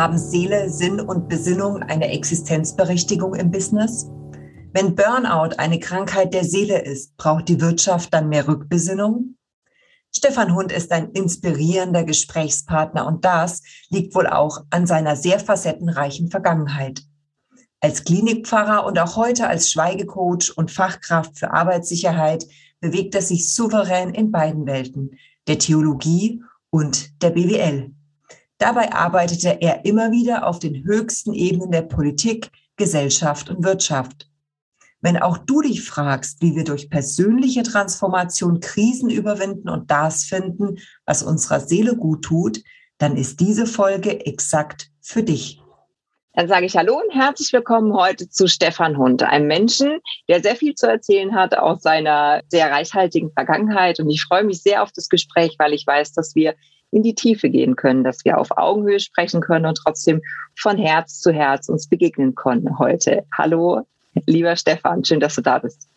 Haben Seele, Sinn und Besinnung eine Existenzberechtigung im Business? Wenn Burnout eine Krankheit der Seele ist, braucht die Wirtschaft dann mehr Rückbesinnung? Stefan Hund ist ein inspirierender Gesprächspartner und das liegt wohl auch an seiner sehr facettenreichen Vergangenheit. Als Klinikpfarrer und auch heute als Schweigecoach und Fachkraft für Arbeitssicherheit bewegt er sich souverän in beiden Welten, der Theologie und der BWL. Dabei arbeitete er immer wieder auf den höchsten Ebenen der Politik, Gesellschaft und Wirtschaft. Wenn auch du dich fragst, wie wir durch persönliche Transformation Krisen überwinden und das finden, was unserer Seele gut tut, dann ist diese Folge exakt für dich. Dann sage ich Hallo und herzlich willkommen heute zu Stefan Hund, einem Menschen, der sehr viel zu erzählen hat aus seiner sehr reichhaltigen Vergangenheit. Und ich freue mich sehr auf das Gespräch, weil ich weiß, dass wir in die Tiefe gehen können, dass wir auf Augenhöhe sprechen können und trotzdem von Herz zu Herz uns begegnen können heute. Hallo, lieber Stefan, schön, dass du da bist.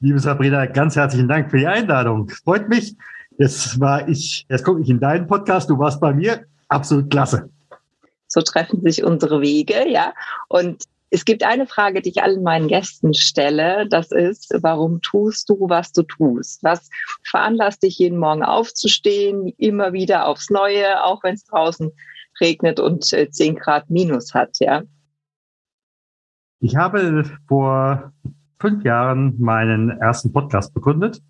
Liebe Sabrina, ganz herzlichen Dank für die Einladung. Freut mich. Jetzt war ich, jetzt gucke ich in deinen Podcast, du warst bei mir. Absolut klasse. So treffen sich unsere Wege, ja. Und es gibt eine Frage, die ich allen meinen Gästen stelle. Das ist, warum tust du, was du tust? Was veranlasst dich, jeden Morgen aufzustehen, immer wieder aufs Neue, auch wenn es draußen regnet und 10 äh, Grad minus hat, ja? Ich habe vor fünf Jahren meinen ersten Podcast begründet.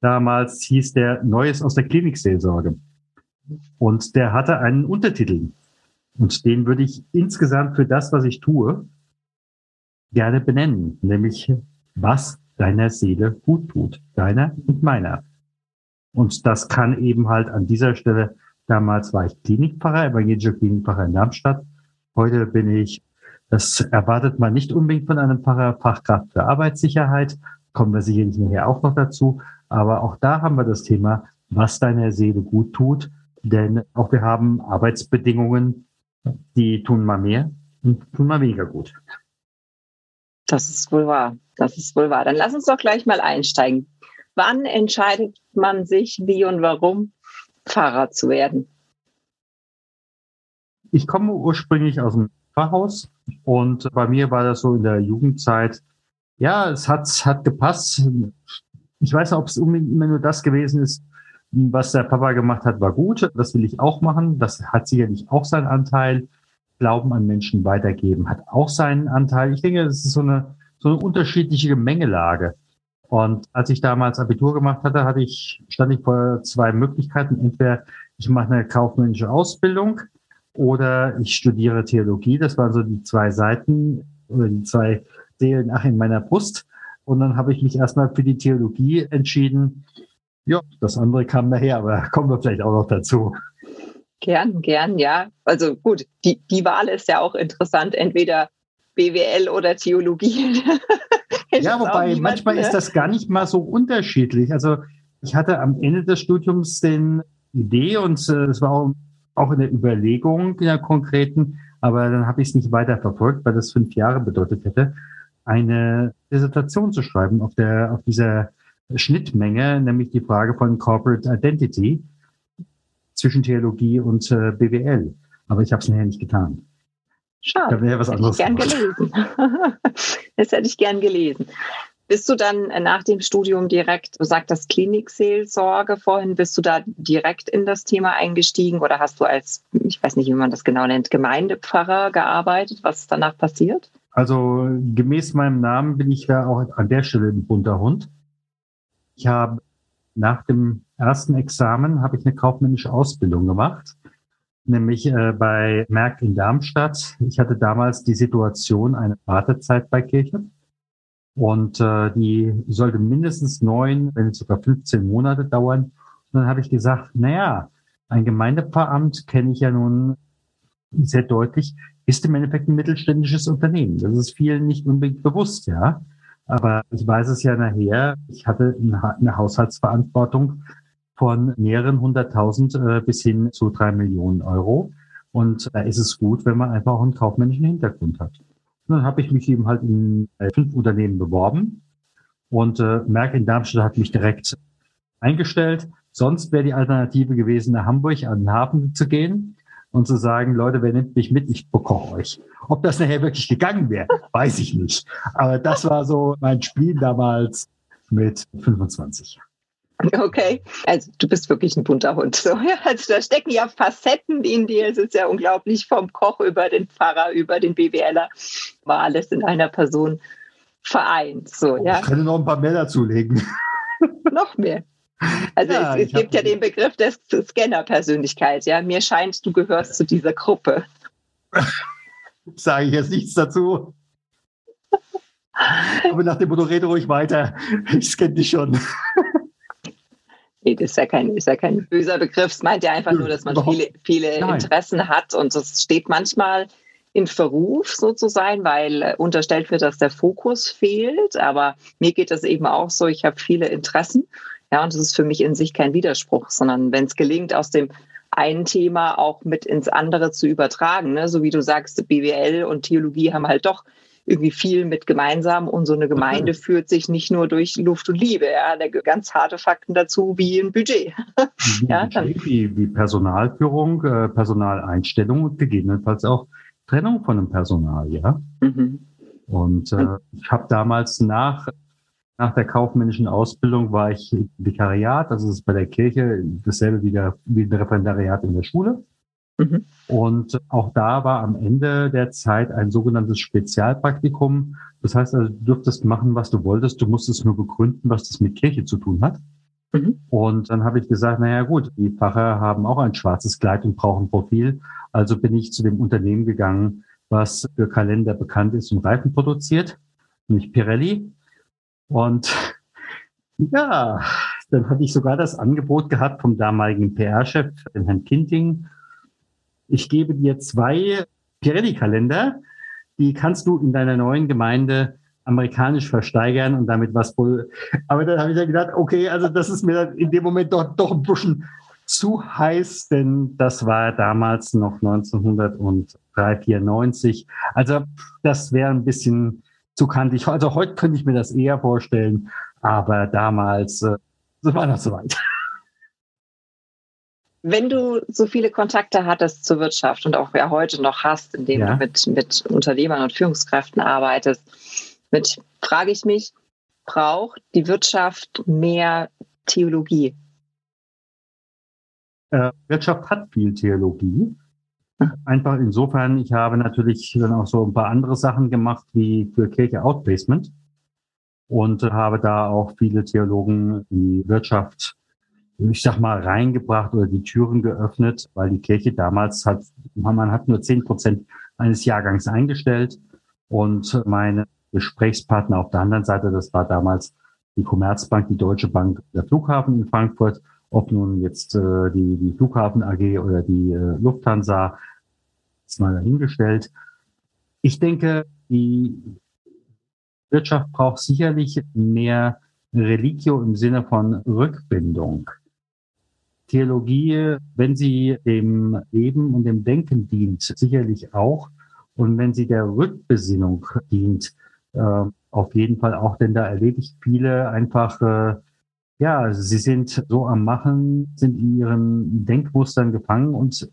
Damals hieß der Neues aus der Klinikseelsorge. Und der hatte einen Untertitel. Und den würde ich insgesamt für das, was ich tue, gerne benennen, nämlich was deiner Seele gut tut, deiner und meiner. Und das kann eben halt an dieser Stelle, damals war ich Klinikpfarrer, evangelischer Klinikpfarrer in Darmstadt. Heute bin ich, das erwartet man nicht unbedingt von einem Pfarrer, Fachkraft für Arbeitssicherheit, kommen wir sicherlich nachher auch noch dazu. Aber auch da haben wir das Thema, was deiner Seele gut tut. Denn auch wir haben Arbeitsbedingungen, die tun mal mehr und tun mal weniger gut. Das ist wohl wahr. Das ist wohl wahr. Dann lass uns doch gleich mal einsteigen. Wann entscheidet man sich, wie und warum Pfarrer zu werden? Ich komme ursprünglich aus dem Pfarrhaus und bei mir war das so in der Jugendzeit. Ja, es hat, hat gepasst. Ich weiß nicht, ob es immer nur das gewesen ist, was der Papa gemacht hat, war gut. Das will ich auch machen. Das hat sicherlich auch seinen Anteil. Glauben an Menschen weitergeben, hat auch seinen Anteil. Ich denke, es ist so eine, so eine unterschiedliche Gemengelage. Und als ich damals Abitur gemacht hatte, hatte ich, stand ich vor zwei Möglichkeiten. Entweder ich mache eine kaufmännische Ausbildung oder ich studiere Theologie. Das waren so die zwei Seiten oder die zwei Seelen ach, in meiner Brust. Und dann habe ich mich erstmal für die Theologie entschieden. Ja, das andere kam nachher, aber kommen wir vielleicht auch noch dazu. Gern, gern, ja. Also gut, die, die Wahl ist ja auch interessant, entweder BWL oder Theologie. ja, wobei manchmal ist ne? das gar nicht mal so unterschiedlich. Also ich hatte am Ende des Studiums den Idee und äh, es war auch, auch in der Überlegung in der konkreten, aber dann habe ich es nicht weiter verfolgt, weil das fünf Jahre bedeutet hätte, eine Dissertation zu schreiben auf der auf dieser Schnittmenge, nämlich die Frage von Corporate Identity zwischen Theologie und äh, BWL. Aber ich habe es nachher nicht getan. Schade. Da wäre was anderes. Hätte ich gern gelesen. das hätte ich gern gelesen. Bist du dann nach dem Studium direkt, du sagtest Klinikseelsorge vorhin, bist du da direkt in das Thema eingestiegen oder hast du als, ich weiß nicht, wie man das genau nennt, Gemeindepfarrer gearbeitet? Was ist danach passiert? Also gemäß meinem Namen bin ich ja auch an der Stelle ein bunter Hund. Ich habe nach dem ersten Examen habe ich eine kaufmännische Ausbildung gemacht, nämlich äh, bei Merck in Darmstadt. Ich hatte damals die Situation, eine Wartezeit bei Kirche. Und äh, die sollte mindestens neun, wenn nicht sogar 15 Monate dauern. Und dann habe ich gesagt, naja, ein Gemeindepfarramt kenne ich ja nun sehr deutlich, ist im Endeffekt ein mittelständisches Unternehmen. Das ist vielen nicht unbedingt bewusst, ja. Aber ich weiß es ja nachher, ich hatte eine Haushaltsverantwortung von mehreren hunderttausend äh, bis hin zu drei Millionen Euro. Und da ist es gut, wenn man einfach auch einen kaufmännischen Hintergrund hat. Und dann habe ich mich eben halt in äh, fünf Unternehmen beworben und äh, Merck in Darmstadt hat mich direkt eingestellt. Sonst wäre die Alternative gewesen, nach Hamburg an den Hafen zu gehen und zu sagen, Leute, wer nimmt mich mit? Ich bekoche euch. Ob das nachher wirklich gegangen wäre, weiß ich nicht. Aber das war so mein Spiel damals mit 25. Okay, also du bist wirklich ein bunter Hund. So, ja, also da stecken ja Facetten in dir. Es ist ja unglaublich vom Koch über den Pfarrer, über den BWLer, war alles in einer Person vereint. So, oh, ja. Ich könnte noch ein paar mehr dazulegen. noch mehr. Also ja, es, es gibt ja den Begriff der Scanner-Persönlichkeit. Ja, mir scheint, du gehörst zu dieser Gruppe. Sage ich jetzt nichts dazu. Aber nach dem Motto, rede ruhig weiter. Ich scanne dich schon. Nee, das ist ja kein, ist ja kein böser Begriff. Es meint ja einfach nur, dass man viele, viele Interessen hat und das steht manchmal in Verruf so zu sein, weil äh, unterstellt wird, dass der Fokus fehlt. Aber mir geht das eben auch so, ich habe viele Interessen. Ja, und das ist für mich in sich kein Widerspruch, sondern wenn es gelingt, aus dem einen Thema auch mit ins andere zu übertragen, ne? so wie du sagst, BWL und Theologie haben halt doch irgendwie viel mit gemeinsam und so eine Gemeinde führt sich nicht nur durch Luft und Liebe. Ja, da ganz harte Fakten dazu wie ein Budget. Wie, ja, wie, wie Personalführung, äh, Personaleinstellung und gegebenenfalls auch Trennung von dem Personal, ja. Mhm. Und äh, ich habe damals nach nach der kaufmännischen Ausbildung war ich Vikariat, das ist bei der Kirche dasselbe wie, der, wie ein Referendariat in der Schule. Mhm. Und auch da war am Ende der Zeit ein sogenanntes Spezialpraktikum. Das heißt also, du durftest machen, was du wolltest. Du musstest nur begründen, was das mit Kirche zu tun hat. Mhm. Und dann habe ich gesagt, naja gut, die Pfarrer haben auch ein schwarzes Kleid und brauchen Profil. Also bin ich zu dem Unternehmen gegangen, was für Kalender bekannt ist und Reifen produziert, nämlich Pirelli. Und ja, dann hatte ich sogar das Angebot gehabt vom damaligen PR-Chef, Herrn Kinting, ich gebe dir zwei Pirelli-Kalender, die kannst du in deiner neuen Gemeinde amerikanisch versteigern und damit was wohl. Aber dann habe ich ja gedacht, okay, also das ist mir in dem Moment doch, doch ein bisschen zu heiß, denn das war damals noch 1994. Also das wäre ein bisschen zu kantig. Also heute könnte ich mir das eher vorstellen, aber damals äh, war noch so weit. Wenn du so viele Kontakte hattest zur Wirtschaft und auch ja heute noch hast, indem ja. du mit, mit Unternehmern und Führungskräften arbeitest, mit, frage ich mich, braucht die Wirtschaft mehr Theologie? Äh, Wirtschaft hat viel Theologie. Einfach insofern, ich habe natürlich dann auch so ein paar andere Sachen gemacht, wie für Kirche Outplacement und habe da auch viele Theologen die Wirtschaft ich sag mal, reingebracht oder die Türen geöffnet, weil die Kirche damals hat, man hat nur zehn Prozent eines Jahrgangs eingestellt und meine Gesprächspartner auf der anderen Seite, das war damals die Commerzbank, die Deutsche Bank, der Flughafen in Frankfurt, ob nun jetzt äh, die, die Flughafen AG oder die äh, Lufthansa, ist mal dahingestellt. Ich denke, die Wirtschaft braucht sicherlich mehr Religio im Sinne von Rückbindung. Theologie, wenn sie dem Leben und dem Denken dient, sicherlich auch. Und wenn sie der Rückbesinnung dient, äh, auf jeden Fall auch, denn da erlebe ich viele einfach, äh, ja, sie sind so am Machen, sind in ihren Denkmustern gefangen und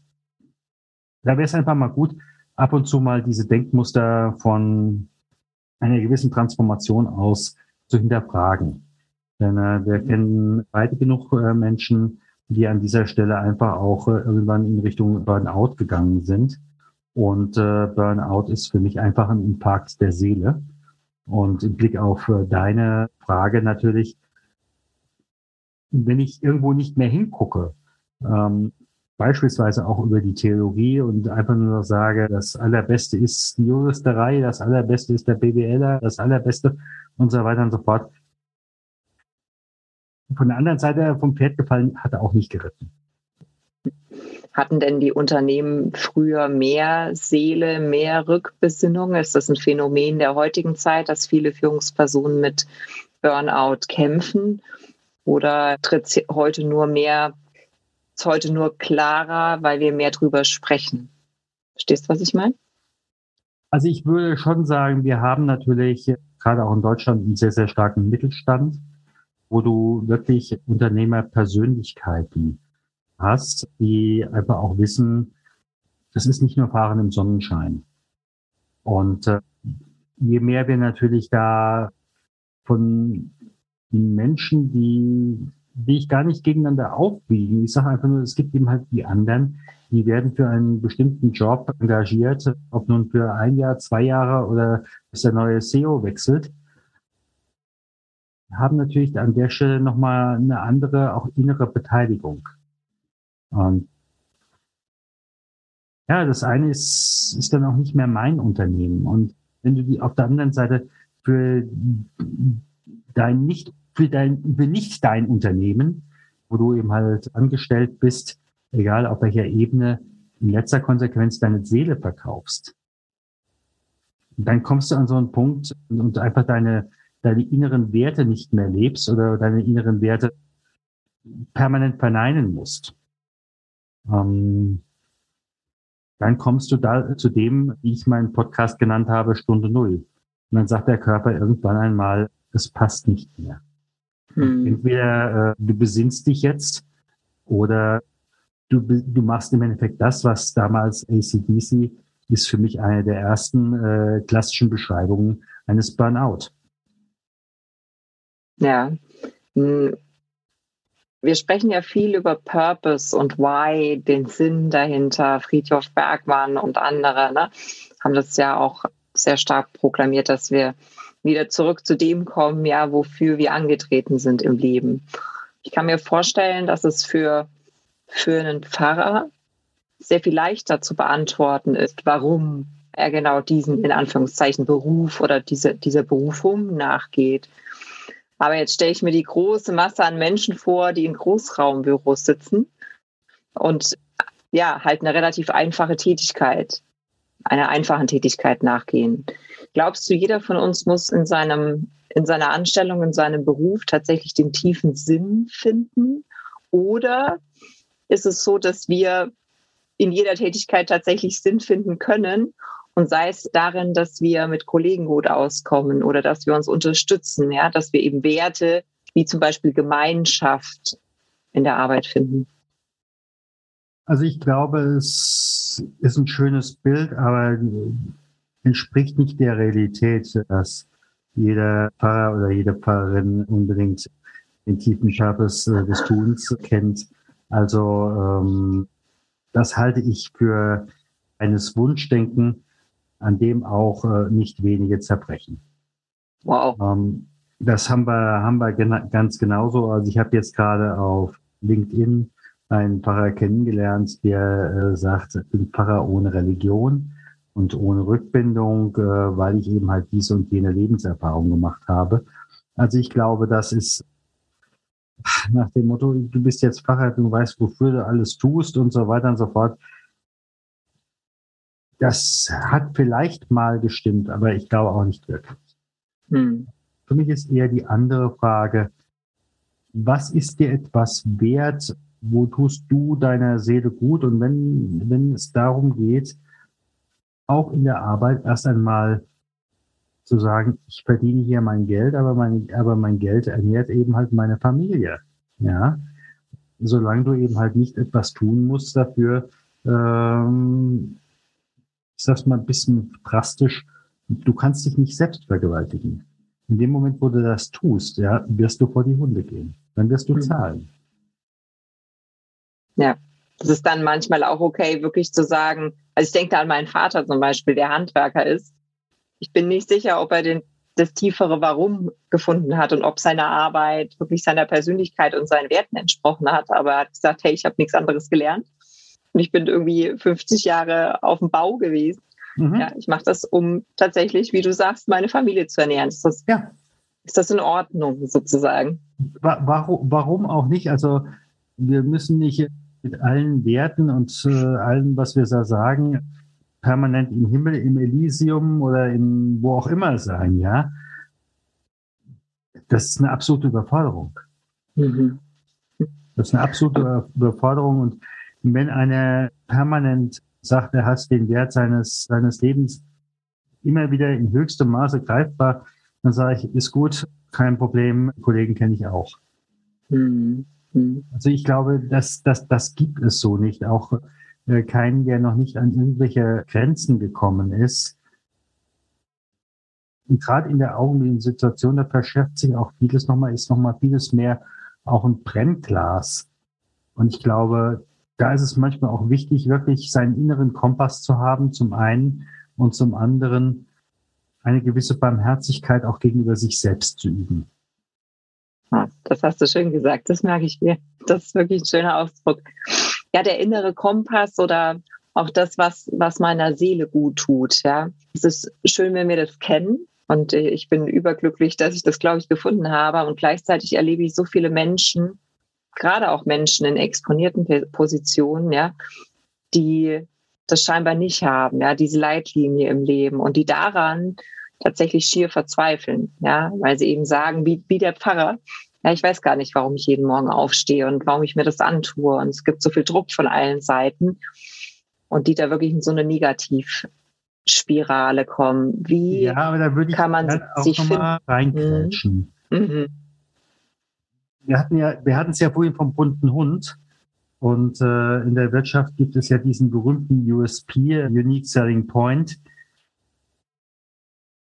da wäre es einfach mal gut, ab und zu mal diese Denkmuster von einer gewissen Transformation aus zu hinterfragen. Denn äh, wir kennen beide genug äh, Menschen, die an dieser Stelle einfach auch äh, irgendwann in Richtung Burnout gegangen sind. Und äh, Burnout ist für mich einfach ein Infarkt der Seele. Und im Blick auf äh, deine Frage natürlich, wenn ich irgendwo nicht mehr hingucke, ähm, beispielsweise auch über die Theorie und einfach nur sage, das Allerbeste ist die Juristerei, das Allerbeste ist der BWLer, das Allerbeste und so weiter und so fort. Von der anderen Seite vom Pferd gefallen, hat er auch nicht geritten. Hatten denn die Unternehmen früher mehr Seele, mehr Rückbesinnung? Ist das ein Phänomen der heutigen Zeit, dass viele Führungspersonen mit Burnout kämpfen? Oder tritt heute nur mehr, ist heute nur klarer, weil wir mehr drüber sprechen? Verstehst du, was ich meine? Also ich würde schon sagen, wir haben natürlich gerade auch in Deutschland einen sehr, sehr starken Mittelstand, wo du wirklich Unternehmerpersönlichkeiten hast, die einfach auch wissen, das ist nicht nur Fahren im Sonnenschein. Und äh, je mehr wir natürlich da von Menschen, die, die ich gar nicht gegeneinander aufwiegen, ich sage einfach nur, es gibt eben halt die anderen, die werden für einen bestimmten Job engagiert, ob nun für ein Jahr, zwei Jahre oder bis der neue CEO wechselt, haben natürlich an der Stelle nochmal eine andere, auch innere Beteiligung. Und ja, das eine ist, ist dann auch nicht mehr mein Unternehmen. Und wenn du die auf der anderen Seite für dein nicht, für dein, für nicht dein Unternehmen, wo du eben halt angestellt bist, egal auf welcher Ebene, in letzter Konsequenz deine Seele verkaufst, dann kommst du an so einen Punkt und einfach deine, deine inneren Werte nicht mehr lebst oder deine inneren Werte permanent verneinen musst. Ähm, dann kommst du da zu dem, wie ich meinen Podcast genannt habe, Stunde Null. Und dann sagt der Körper irgendwann einmal, es passt nicht mehr. Hm. Entweder äh, du besinnst dich jetzt oder du, du machst im Endeffekt das, was damals ACDC ist für mich eine der ersten äh, klassischen Beschreibungen eines Burnout. Ja. Hm. Wir sprechen ja viel über Purpose und Why, den Sinn dahinter. Friedhof Bergmann und andere ne, haben das ja auch sehr stark proklamiert, dass wir wieder zurück zu dem kommen, ja, wofür wir angetreten sind im Leben. Ich kann mir vorstellen, dass es für für einen Pfarrer sehr viel leichter zu beantworten ist, warum er genau diesen in Anführungszeichen Beruf oder diese, dieser Berufung nachgeht. Aber jetzt stelle ich mir die große Masse an Menschen vor, die in Großraumbüros sitzen und ja, halt eine relativ einfache Tätigkeit, einer einfachen Tätigkeit nachgehen. Glaubst du, jeder von uns muss in seinem, in seiner Anstellung, in seinem Beruf tatsächlich den tiefen Sinn finden? Oder ist es so, dass wir in jeder Tätigkeit tatsächlich Sinn finden können. Und sei es darin, dass wir mit Kollegen gut auskommen oder dass wir uns unterstützen, ja, dass wir eben Werte wie zum Beispiel Gemeinschaft in der Arbeit finden. Also ich glaube, es ist ein schönes Bild, aber entspricht nicht der Realität, dass jeder Pfarrer oder jede Pfarrerin unbedingt den tiefen Schabes äh, des Tuns kennt. Also ähm, das halte ich für eines Wunschdenken, an dem auch äh, nicht wenige zerbrechen. Wow. Ähm, das haben wir, haben wir gena ganz genauso. Also ich habe jetzt gerade auf LinkedIn einen Pfarrer kennengelernt, der äh, sagt, ich bin Pfarrer ohne Religion und ohne Rückbindung, äh, weil ich eben halt diese und jene Lebenserfahrung gemacht habe. Also ich glaube, das ist nach dem Motto, du bist jetzt Pfarrer, du weißt, wofür du alles tust und so weiter und so fort. Das hat vielleicht mal gestimmt, aber ich glaube auch nicht wirklich. Hm. Für mich ist eher die andere Frage, was ist dir etwas wert? Wo tust du deiner Seele gut? Und wenn, wenn es darum geht, auch in der Arbeit erst einmal zu sagen, ich verdiene hier mein Geld, aber mein, aber mein Geld ernährt eben halt meine Familie. Ja, solange du eben halt nicht etwas tun musst dafür, ähm, ich sag's mal ein bisschen drastisch, du kannst dich nicht selbst vergewaltigen. In dem Moment, wo du das tust, ja, wirst du vor die Hunde gehen. Dann wirst du mhm. zahlen. Ja, das ist dann manchmal auch okay, wirklich zu sagen, also ich denke da an meinen Vater zum Beispiel, der Handwerker ist. Ich bin nicht sicher, ob er den das tiefere Warum gefunden hat und ob seine Arbeit wirklich seiner Persönlichkeit und seinen Werten entsprochen hat. Aber er hat gesagt, hey, ich habe nichts anderes gelernt. Und ich bin irgendwie 50 Jahre auf dem Bau gewesen. Mhm. Ja, ich mache das, um tatsächlich, wie du sagst, meine Familie zu ernähren. Ist das, ja. ist das in Ordnung sozusagen? Warum, warum auch nicht? Also wir müssen nicht mit allen Werten und äh, allem, was wir da sagen, permanent im Himmel, im Elysium oder in wo auch immer sein, ja. Das ist eine absolute Überforderung. Mhm. Das ist eine absolute Überforderung. Und wenn einer permanent sagt, er hat den Wert seines, seines Lebens immer wieder in höchstem Maße greifbar, dann sage ich, ist gut, kein Problem, Kollegen kenne ich auch. Mhm. mhm. Also ich glaube, das, das, das gibt es so nicht. Auch äh, keinen, der noch nicht an irgendwelche Grenzen gekommen ist. Und gerade in der augenblicklichen Situation, da verschärft sich auch vieles nochmal, ist nochmal vieles mehr auch ein Brennglas. Und ich glaube, da ist es manchmal auch wichtig, wirklich seinen inneren Kompass zu haben, zum einen und zum anderen eine gewisse Barmherzigkeit auch gegenüber sich selbst zu üben. Das hast du schön gesagt, das merke ich dir. Das ist wirklich ein schöner Ausdruck ja, der innere Kompass oder auch das, was, was meiner Seele gut tut. Ja, es ist schön, wenn wir das kennen. Und äh, ich bin überglücklich, dass ich das, glaube ich, gefunden habe. Und gleichzeitig erlebe ich so viele Menschen, gerade auch Menschen in exponierten Positionen, ja, die das scheinbar nicht haben, ja, diese Leitlinie im Leben und die daran tatsächlich schier verzweifeln, ja, weil sie eben sagen, wie, wie der Pfarrer, ja, ich weiß gar nicht, warum ich jeden Morgen aufstehe und warum ich mir das antue. Und es gibt so viel Druck von allen Seiten und die da wirklich in so eine Negativspirale kommen. Wie ja, kann man sich mal reinklatschen. Mhm. Wir hatten ja, wir hatten es ja vorhin vom bunten Hund. Und äh, in der Wirtschaft gibt es ja diesen berühmten USP, Unique Selling Point,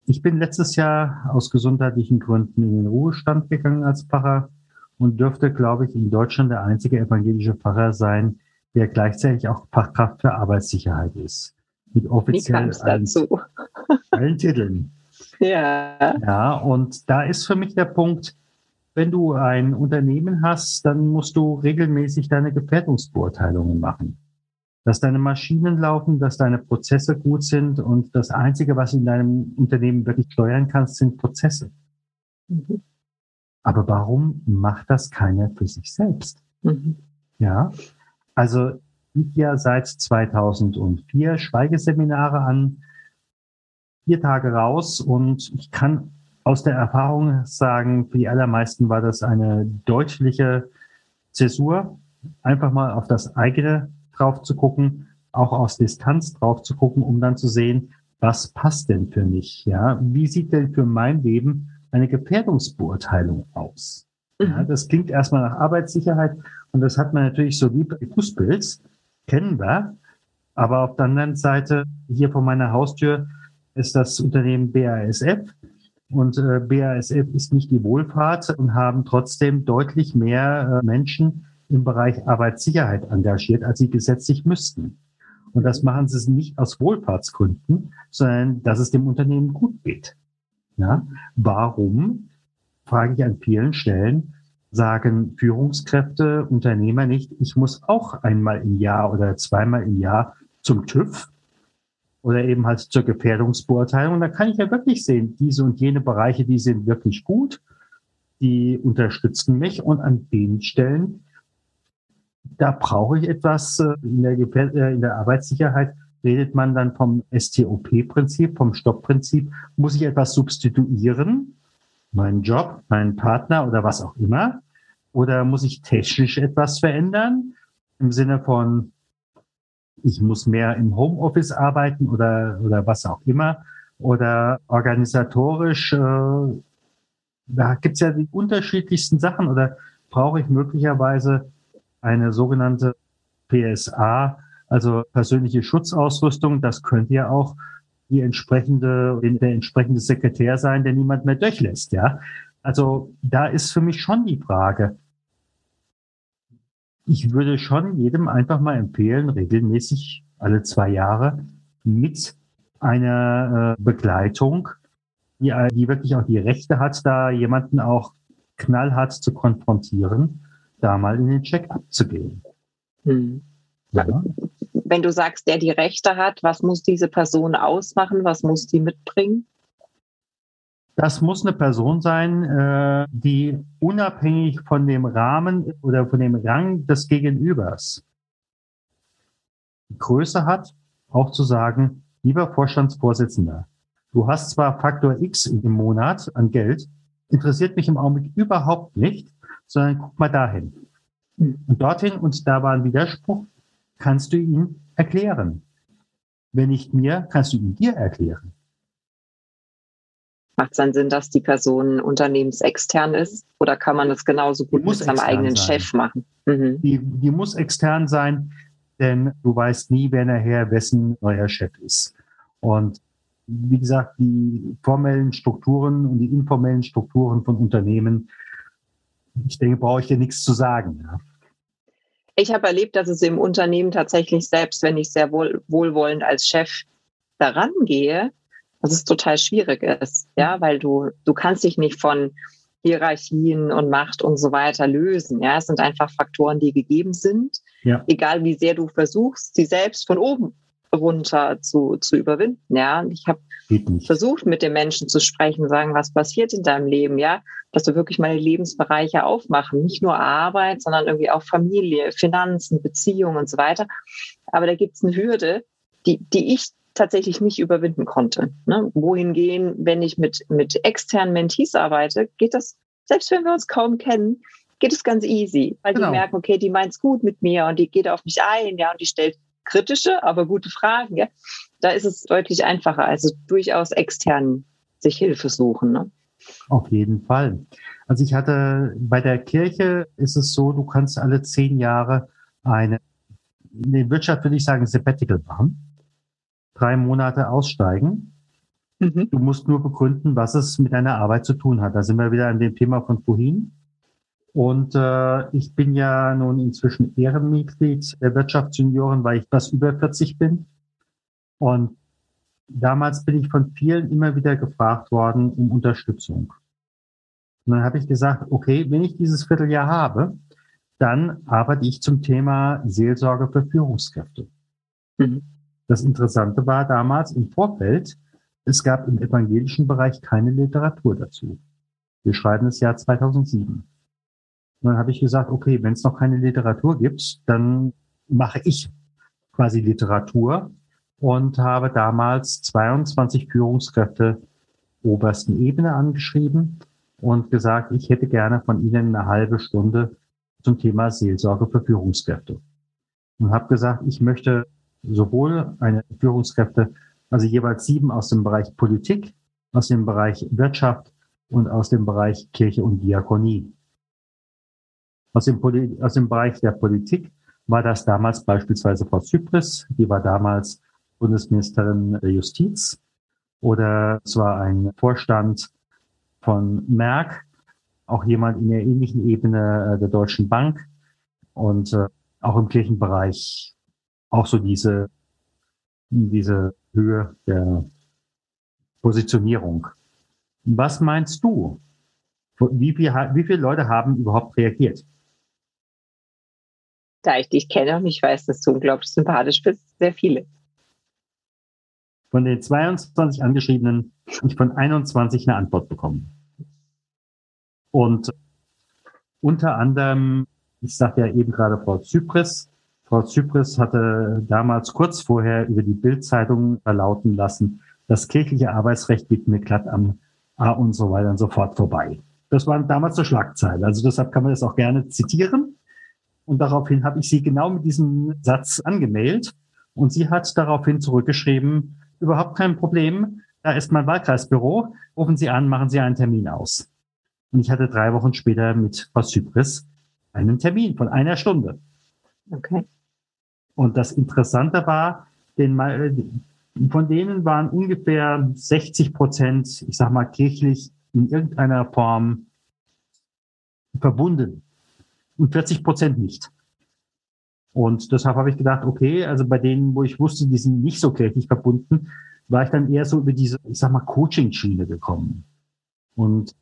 ich bin letztes Jahr aus gesundheitlichen Gründen in den Ruhestand gegangen als Pfarrer und dürfte, glaube ich, in Deutschland der einzige evangelische Pfarrer sein, der gleichzeitig auch Fachkraft für Arbeitssicherheit ist. Mit offiziell allen, allen Titeln. Ja. Ja, und da ist für mich der Punkt, wenn du ein Unternehmen hast, dann musst du regelmäßig deine Gefährdungsbeurteilungen machen dass deine Maschinen laufen, dass deine Prozesse gut sind und das Einzige, was in deinem Unternehmen wirklich steuern kannst, sind Prozesse. Mhm. Aber warum macht das keiner für sich selbst? Mhm. Ja, also ich ja seit 2004 Schweigeseminare an, vier Tage raus und ich kann aus der Erfahrung sagen, für die allermeisten war das eine deutliche Zäsur, einfach mal auf das eigene drauf zu gucken, auch aus Distanz drauf zu gucken, um dann zu sehen, was passt denn für mich? Ja, wie sieht denn für mein Leben eine Gefährdungsbeurteilung aus? Ja, mhm. das klingt erstmal nach Arbeitssicherheit und das hat man natürlich so wie bei Fußpilz, kennen wir. Aber auf der anderen Seite, hier vor meiner Haustür, ist das Unternehmen BASF. Und äh, BASF ist nicht die Wohlfahrt und haben trotzdem deutlich mehr äh, Menschen im Bereich Arbeitssicherheit engagiert, als sie gesetzlich müssten. Und das machen sie nicht aus Wohlfahrtsgründen, sondern dass es dem Unternehmen gut geht. Ja? Warum, frage ich an vielen Stellen, sagen Führungskräfte, Unternehmer nicht, ich muss auch einmal im Jahr oder zweimal im Jahr zum TÜV oder eben halt zur Gefährdungsbeurteilung. Da kann ich ja wirklich sehen, diese und jene Bereiche, die sind wirklich gut, die unterstützen mich und an den Stellen da brauche ich etwas äh, in der, äh, in der Arbeitssicherheit. Redet man dann vom STOP-Prinzip, vom Stoppprinzip? Muss ich etwas substituieren? Meinen Job, meinen Partner oder was auch immer? Oder muss ich technisch etwas verändern? Im Sinne von, ich muss mehr im Homeoffice arbeiten oder, oder was auch immer. Oder organisatorisch, äh, da gibt's ja die unterschiedlichsten Sachen. Oder brauche ich möglicherweise eine sogenannte PSA, also persönliche Schutzausrüstung. Das könnte ja auch die entsprechende, der entsprechende Sekretär sein, der niemand mehr durchlässt, ja. Also da ist für mich schon die Frage. Ich würde schon jedem einfach mal empfehlen, regelmäßig alle zwei Jahre mit einer äh, Begleitung die, die wirklich auch die Rechte hat, da jemanden auch knallhart zu konfrontieren, da mal in den Check abzugehen. Hm. Ja. Wenn du sagst, der die Rechte hat, was muss diese Person ausmachen? Was muss die mitbringen? Das muss eine Person sein, äh, die unabhängig von dem Rahmen oder von dem Rang des Gegenübers die Größe hat, auch zu sagen, lieber Vorstandsvorsitzender, du hast zwar Faktor X im Monat an Geld, interessiert mich im Augenblick überhaupt nicht, sondern guck mal dahin. Und dorthin, und da war ein Widerspruch, kannst du ihn erklären. Wenn nicht mir, kannst du ihn dir erklären. Macht es dann Sinn, dass die Person unternehmensextern ist? Oder kann man das genauso gut mit seinem eigenen sein. Chef machen? Mhm. Die, die muss extern sein, denn du weißt nie, wer nachher wessen neuer Chef ist. Und wie gesagt, die formellen Strukturen und die informellen Strukturen von Unternehmen, ich denke, brauche ich dir nichts zu sagen. Ja. Ich habe erlebt, dass es im Unternehmen tatsächlich, selbst wenn ich sehr wohl, wohlwollend als Chef daran gehe, dass es total schwierig ist, ja, weil du, du kannst dich nicht von Hierarchien und Macht und so weiter lösen. Ja, es sind einfach Faktoren, die gegeben sind. Ja. Egal wie sehr du versuchst, sie selbst von oben runter zu, zu überwinden. Ja, ich habe versucht, mit den Menschen zu sprechen, sagen, was passiert in deinem Leben, ja, dass du wirklich mal die Lebensbereiche aufmachen, nicht nur Arbeit, sondern irgendwie auch Familie, Finanzen, Beziehungen und so weiter. Aber da gibt es eine Hürde, die, die ich tatsächlich nicht überwinden konnte. Ne? Wohingehen, wenn ich mit, mit externen Mentees arbeite, geht das, selbst wenn wir uns kaum kennen, geht es ganz easy, weil genau. die merken, okay, die meint's gut mit mir und die geht auf mich ein, ja, und die stellt kritische, aber gute Fragen. Ja? Da ist es deutlich einfacher, also durchaus extern sich Hilfe suchen. Ne? Auf jeden Fall. Also ich hatte bei der Kirche ist es so, du kannst alle zehn Jahre eine, in der Wirtschaft würde ich sagen, Sabbatical machen drei Monate aussteigen. Mhm. Du musst nur begründen, was es mit deiner Arbeit zu tun hat. Da sind wir wieder an dem Thema von vorhin. Und äh, ich bin ja nun inzwischen Ehrenmitglied der Wirtschaftsjunioren, weil ich was über 40 bin. Und damals bin ich von vielen immer wieder gefragt worden um Unterstützung. Und dann habe ich gesagt, okay, wenn ich dieses Vierteljahr habe, dann arbeite ich zum Thema Seelsorge für Führungskräfte. Mhm. Das Interessante war damals im Vorfeld, es gab im evangelischen Bereich keine Literatur dazu. Wir schreiben das Jahr 2007. Und dann habe ich gesagt, okay, wenn es noch keine Literatur gibt, dann mache ich quasi Literatur und habe damals 22 Führungskräfte obersten Ebene angeschrieben und gesagt, ich hätte gerne von Ihnen eine halbe Stunde zum Thema Seelsorge für Führungskräfte. Und habe gesagt, ich möchte sowohl eine Führungskräfte, also jeweils sieben aus dem Bereich Politik, aus dem Bereich Wirtschaft und aus dem Bereich Kirche und Diakonie. Aus dem, Poli aus dem Bereich der Politik war das damals beispielsweise Frau Zypris, die war damals Bundesministerin der Justiz, oder es war ein Vorstand von Merck, auch jemand in der ähnlichen Ebene äh, der Deutschen Bank und äh, auch im Kirchenbereich auch so diese, diese Höhe der Positionierung. Was meinst du? Wie, viel, wie viele Leute haben überhaupt reagiert? Da ich dich kenne und ich weiß, dass du unglaublich sympathisch bist, sehr viele. Von den 22 Angeschriebenen habe ich von 21 eine Antwort bekommen. Und unter anderem, ich sagte ja eben gerade Frau Zypris, Frau Zypris hatte damals kurz vorher über die Bildzeitung verlauten lassen, das kirchliche Arbeitsrecht geht mir glatt am A und so weiter und so fort vorbei. Das war damals eine Schlagzeile. Also deshalb kann man das auch gerne zitieren. Und daraufhin habe ich sie genau mit diesem Satz angemeldet. Und sie hat daraufhin zurückgeschrieben, überhaupt kein Problem. Da ist mein Wahlkreisbüro. Rufen Sie an, machen Sie einen Termin aus. Und ich hatte drei Wochen später mit Frau Zypris einen Termin von einer Stunde. Okay. Und das Interessante war, den, von denen waren ungefähr 60 Prozent, ich sag mal, kirchlich in irgendeiner Form verbunden und 40 Prozent nicht. Und deshalb habe ich gedacht, okay, also bei denen, wo ich wusste, die sind nicht so kirchlich verbunden, war ich dann eher so über diese, ich sag mal, Coaching-Schiene gekommen. Und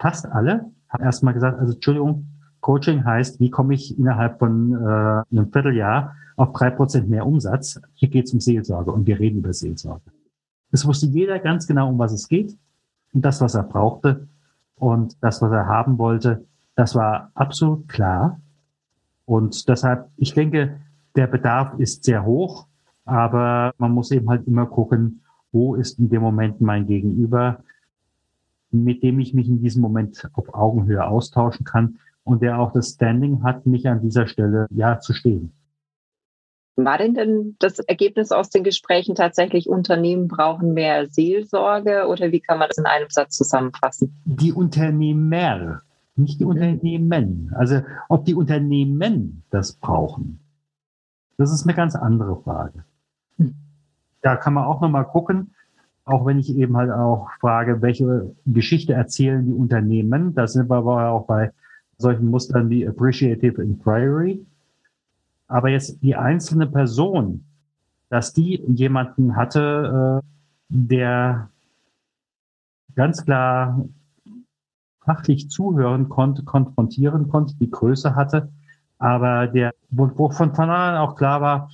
fast alle haben erstmal gesagt, also Entschuldigung, Coaching heißt, wie komme ich innerhalb von äh, einem Vierteljahr auf drei Prozent mehr Umsatz? Hier geht es um Seelsorge und wir reden über Seelsorge. Es wusste jeder ganz genau, um was es geht und das, was er brauchte und das, was er haben wollte, das war absolut klar. Und deshalb, ich denke, der Bedarf ist sehr hoch, aber man muss eben halt immer gucken, wo ist in dem Moment mein Gegenüber, mit dem ich mich in diesem Moment auf Augenhöhe austauschen kann und der auch das Standing hat, mich an dieser Stelle ja zu stehen. War denn denn das Ergebnis aus den Gesprächen tatsächlich, Unternehmen brauchen mehr Seelsorge oder wie kann man das in einem Satz zusammenfassen? Die Unternehmer, nicht die. Unternehmen. Also ob die Unternehmen das brauchen, das ist eine ganz andere Frage. Hm. Da kann man auch nochmal gucken, auch wenn ich eben halt auch frage, welche Geschichte erzählen die Unternehmen. Da sind wir aber auch bei solchen Mustern wie Appreciative Inquiry. Aber jetzt die einzelne Person, dass die jemanden hatte, äh, der ganz klar fachlich zuhören konnte, konfrontieren konnte, die Größe hatte, aber der, wo, von vornherein auch klar war,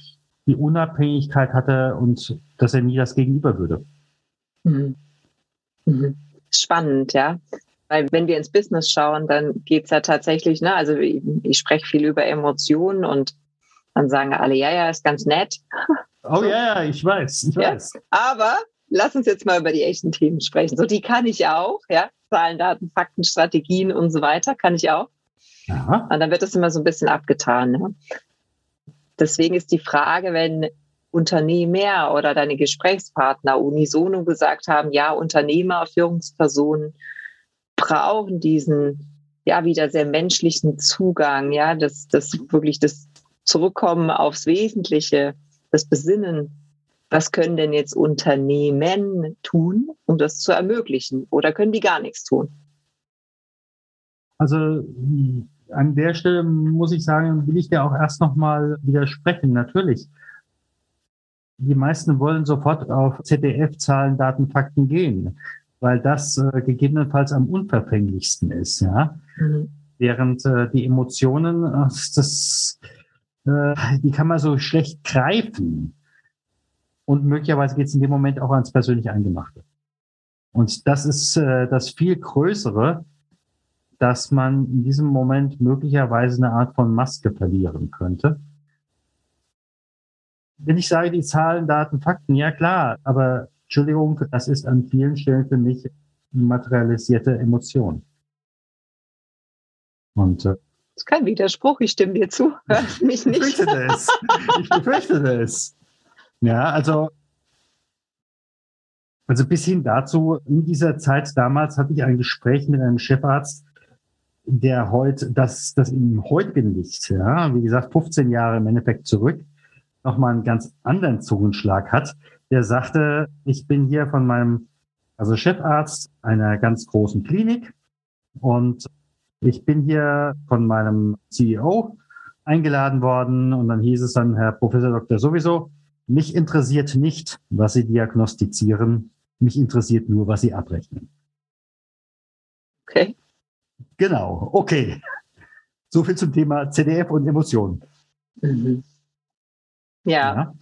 die Unabhängigkeit hatte und dass er nie das Gegenüber würde. Mhm. Mhm. Spannend, ja. Weil wenn wir ins Business schauen, dann geht es ja tatsächlich, ne, also ich, ich spreche viel über Emotionen und dann sagen alle, ja, ja, ist ganz nett. Oh ja, ja, ich weiß, ich weiß. Ja, aber lass uns jetzt mal über die echten Themen sprechen. So, die kann ich auch, ja. Zahlen, Daten, Fakten, Strategien und so weiter kann ich auch. Aha. Und dann wird das immer so ein bisschen abgetan. Ne? Deswegen ist die Frage, wenn Unternehmer oder deine Gesprächspartner unisono gesagt haben, ja, Unternehmer, Führungspersonen brauchen diesen ja wieder sehr menschlichen Zugang, ja, das, das wirklich das Zurückkommen aufs Wesentliche, das Besinnen. Was können denn jetzt Unternehmen tun, um das zu ermöglichen? Oder können die gar nichts tun? Also an der Stelle muss ich sagen, will ich dir auch erst nochmal widersprechen. Natürlich. Die meisten wollen sofort auf ZDF-Zahlen, Daten, Fakten gehen, weil das äh, gegebenenfalls am unverfänglichsten ist, ja. Mhm. Während äh, die Emotionen, äh, das, die kann man so schlecht greifen. Und möglicherweise geht es in dem Moment auch ans persönlich Eingemachte. Und das ist äh, das viel Größere, dass man in diesem Moment möglicherweise eine Art von Maske verlieren könnte. Wenn ich sage, die Zahlen, Daten, Fakten, ja klar, aber Entschuldigung, das ist an vielen Stellen für mich materialisierte Emotion. Und äh, das ist kein Widerspruch, ich stimme dir zu. Hörst mich nicht. Ich befürchte das. Ich befürchte das. Ja, also, also bis hin dazu, in dieser Zeit damals hatte ich ein Gespräch mit einem Chefarzt, der heute, das, das im heutigen Licht, ja, wie gesagt, 15 Jahre im Endeffekt zurück, nochmal einen ganz anderen Zungenschlag hat. Der sagte, ich bin hier von meinem, also Chefarzt einer ganz großen Klinik und ich bin hier von meinem CEO eingeladen worden und dann hieß es dann, Herr Professor Dr. sowieso, mich interessiert nicht, was Sie diagnostizieren, mich interessiert nur, was Sie abrechnen. Okay. Genau, okay. So viel zum Thema CDF und Emotionen. Mhm. Ja. ja.